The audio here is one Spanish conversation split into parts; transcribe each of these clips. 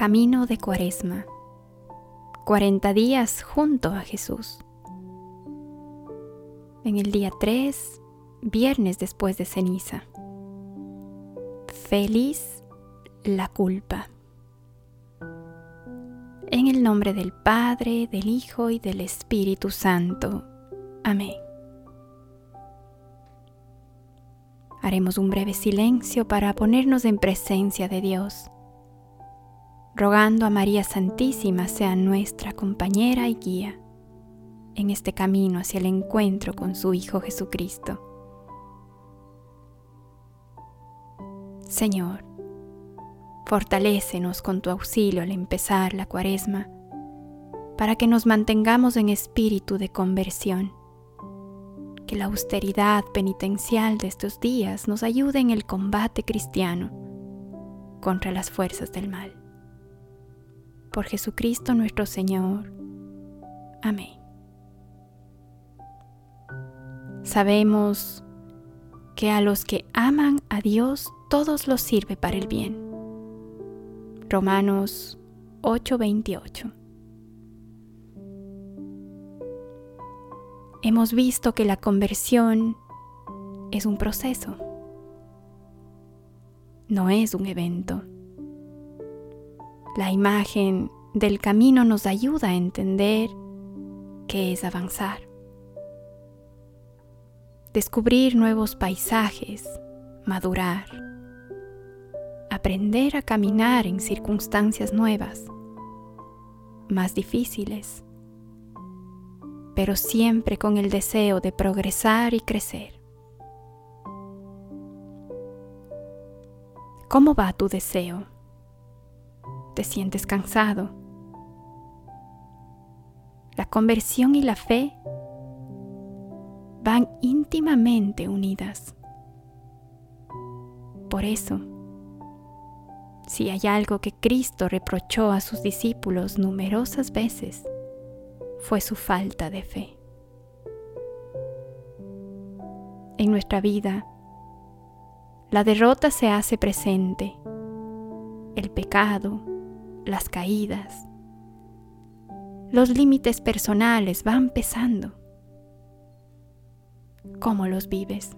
Camino de Cuaresma. 40 días junto a Jesús. En el día 3, viernes después de ceniza. Feliz la culpa. En el nombre del Padre, del Hijo y del Espíritu Santo. Amén. Haremos un breve silencio para ponernos en presencia de Dios, rogando a María Santísima sea nuestra compañera y guía en este camino hacia el encuentro con su Hijo Jesucristo. Señor, fortalécenos con tu auxilio al empezar la cuaresma, para que nos mantengamos en espíritu de conversión que la austeridad penitencial de estos días nos ayude en el combate cristiano contra las fuerzas del mal. Por Jesucristo nuestro Señor. Amén. Sabemos que a los que aman a Dios todos los sirve para el bien. Romanos 8:28 hemos visto que la conversión es un proceso, no es un evento. La imagen del camino nos ayuda a entender qué es avanzar, descubrir nuevos paisajes, madurar, aprender a caminar en circunstancias nuevas, más difíciles pero siempre con el deseo de progresar y crecer. ¿Cómo va tu deseo? ¿Te sientes cansado? La conversión y la fe van íntimamente unidas. Por eso, si hay algo que Cristo reprochó a sus discípulos numerosas veces, fue su falta de fe. En nuestra vida, la derrota se hace presente, el pecado, las caídas, los límites personales van pesando. ¿Cómo los vives?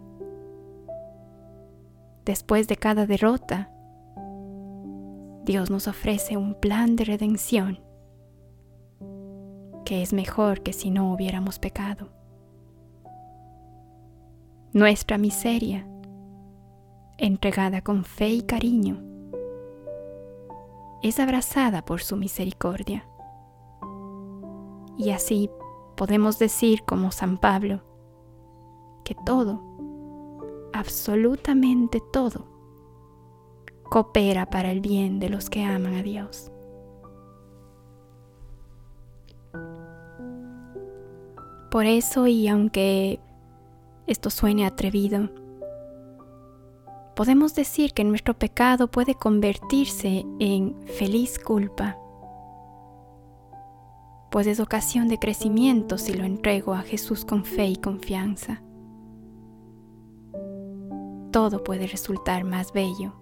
Después de cada derrota, Dios nos ofrece un plan de redención que es mejor que si no hubiéramos pecado. Nuestra miseria, entregada con fe y cariño, es abrazada por su misericordia. Y así podemos decir como San Pablo, que todo, absolutamente todo, coopera para el bien de los que aman a Dios. Por eso, y aunque esto suene atrevido, podemos decir que nuestro pecado puede convertirse en feliz culpa, pues es ocasión de crecimiento si lo entrego a Jesús con fe y confianza. Todo puede resultar más bello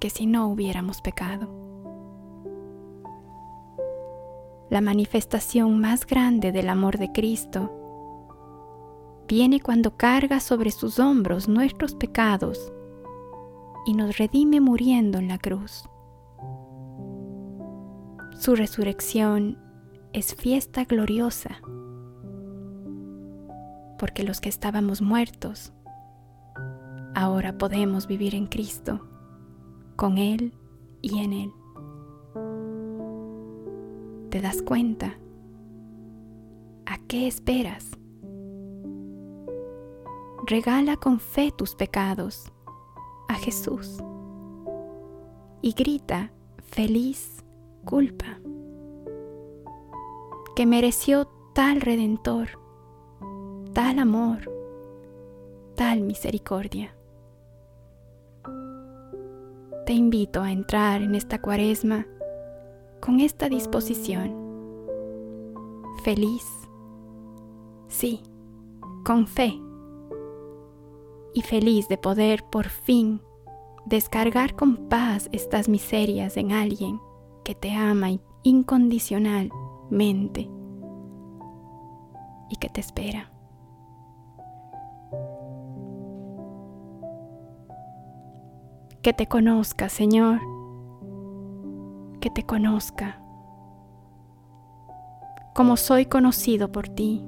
que si no hubiéramos pecado. La manifestación más grande del amor de Cristo viene cuando carga sobre sus hombros nuestros pecados y nos redime muriendo en la cruz. Su resurrección es fiesta gloriosa, porque los que estábamos muertos, ahora podemos vivir en Cristo, con Él y en Él te das cuenta. ¿A qué esperas? Regala con fe tus pecados a Jesús y grita feliz culpa que mereció tal redentor, tal amor, tal misericordia. Te invito a entrar en esta cuaresma con esta disposición. Feliz, sí, con fe. Y feliz de poder por fin descargar con paz estas miserias en alguien que te ama incondicionalmente y que te espera. Que te conozca, Señor, que te conozca como soy conocido por ti.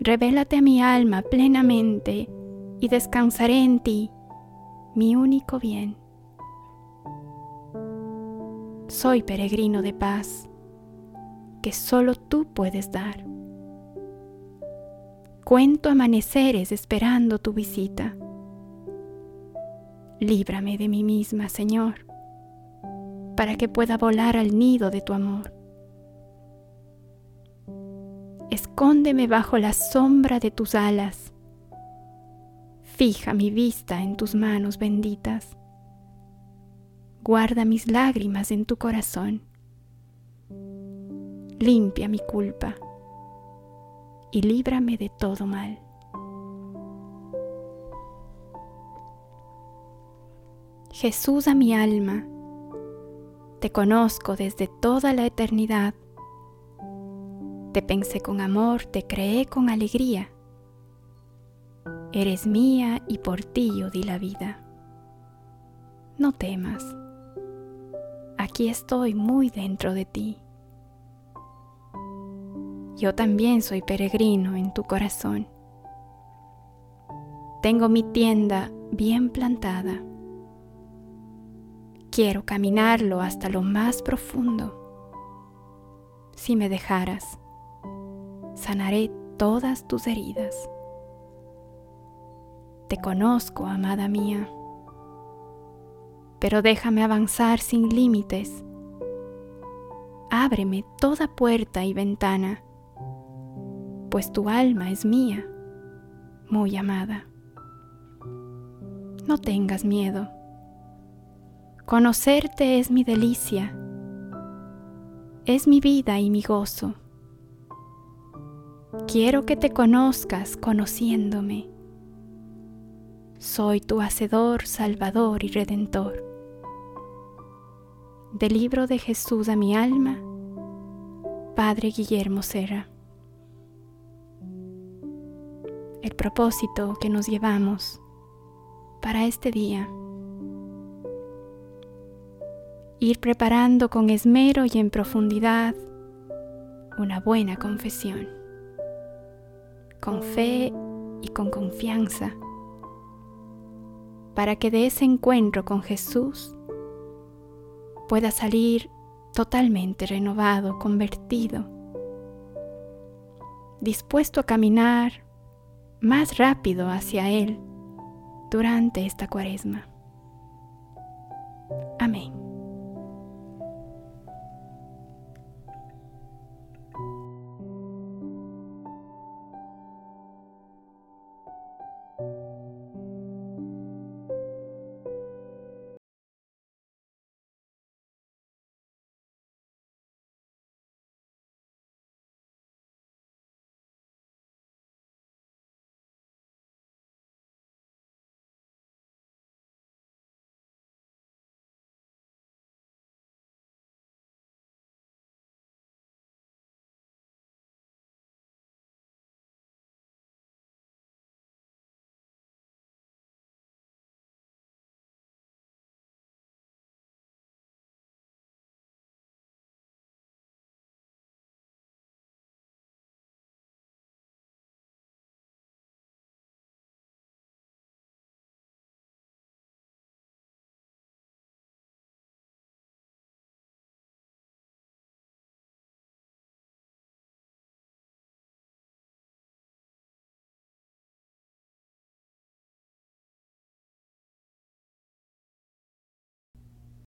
Revélate a mi alma plenamente y descansaré en ti, mi único bien. Soy peregrino de paz que solo tú puedes dar. Cuento amaneceres esperando tu visita. Líbrame de mí misma, Señor, para que pueda volar al nido de tu amor. Escóndeme bajo la sombra de tus alas. Fija mi vista en tus manos benditas. Guarda mis lágrimas en tu corazón. Limpia mi culpa y líbrame de todo mal. Jesús a mi alma, te conozco desde toda la eternidad te pensé con amor, te creé con alegría. Eres mía y por ti yo di la vida. No temas, aquí estoy muy dentro de ti. Yo también soy peregrino en tu corazón. Tengo mi tienda bien plantada. Quiero caminarlo hasta lo más profundo. Si me dejaras, sanaré todas tus heridas. Te conozco, amada mía, pero déjame avanzar sin límites. Ábreme toda puerta y ventana, pues tu alma es mía, muy amada. No tengas miedo. Conocerte es mi delicia, es mi vida y mi gozo Quiero que te conozcas conociéndome. Soy tu Hacedor, Salvador y Redentor. Del libro de Jesús a mi alma, Padre Guillermo Serra. El propósito que nos llevamos para este día. Ir preparando con esmero y en profundidad una buena confesión con fe y con confianza, para que de ese encuentro con Jesús pueda salir totalmente renovado, convertido, dispuesto a caminar más rápido hacia Él durante esta cuaresma. Amén.